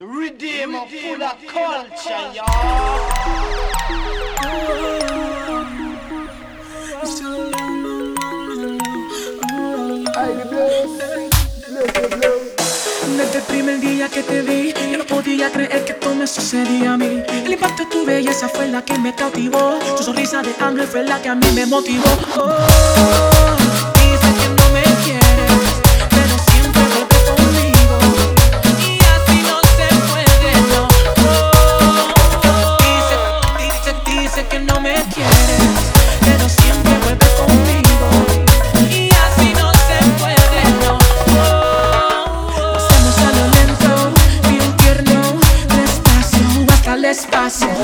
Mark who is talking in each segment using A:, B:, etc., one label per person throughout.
A: Redeemer full of culture, y'all.
B: Desde el primer día que te vi, yo no podía creer que esto me sucedía a mí. El impacto de tu belleza fue la que me cautivó. Tu sonrisa de ángel fue la que a mí me motivó. Oh, el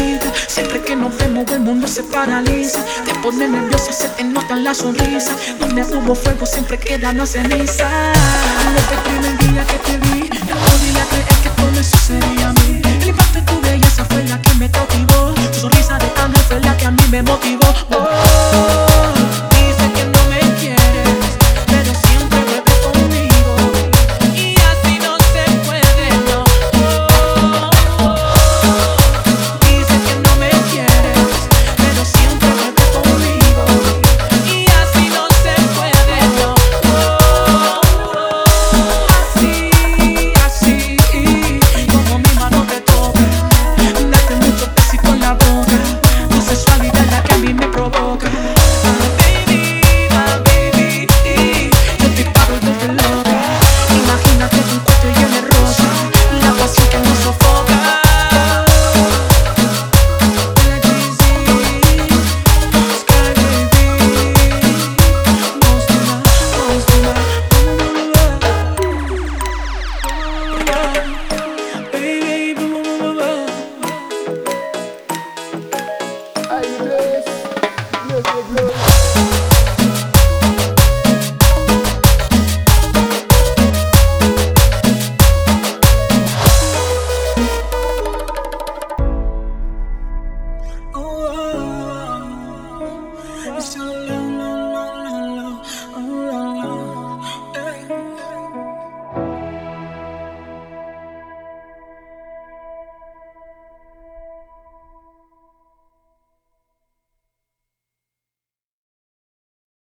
B: mamacita. Siempre que nos vemos el mundo se paraliza. Te pone nerviosa, se te nota en la sonrisa. Donde hubo fuego siempre quedan las cenizas. Desde el primer día que te vi, no podía creer que esto me sucedía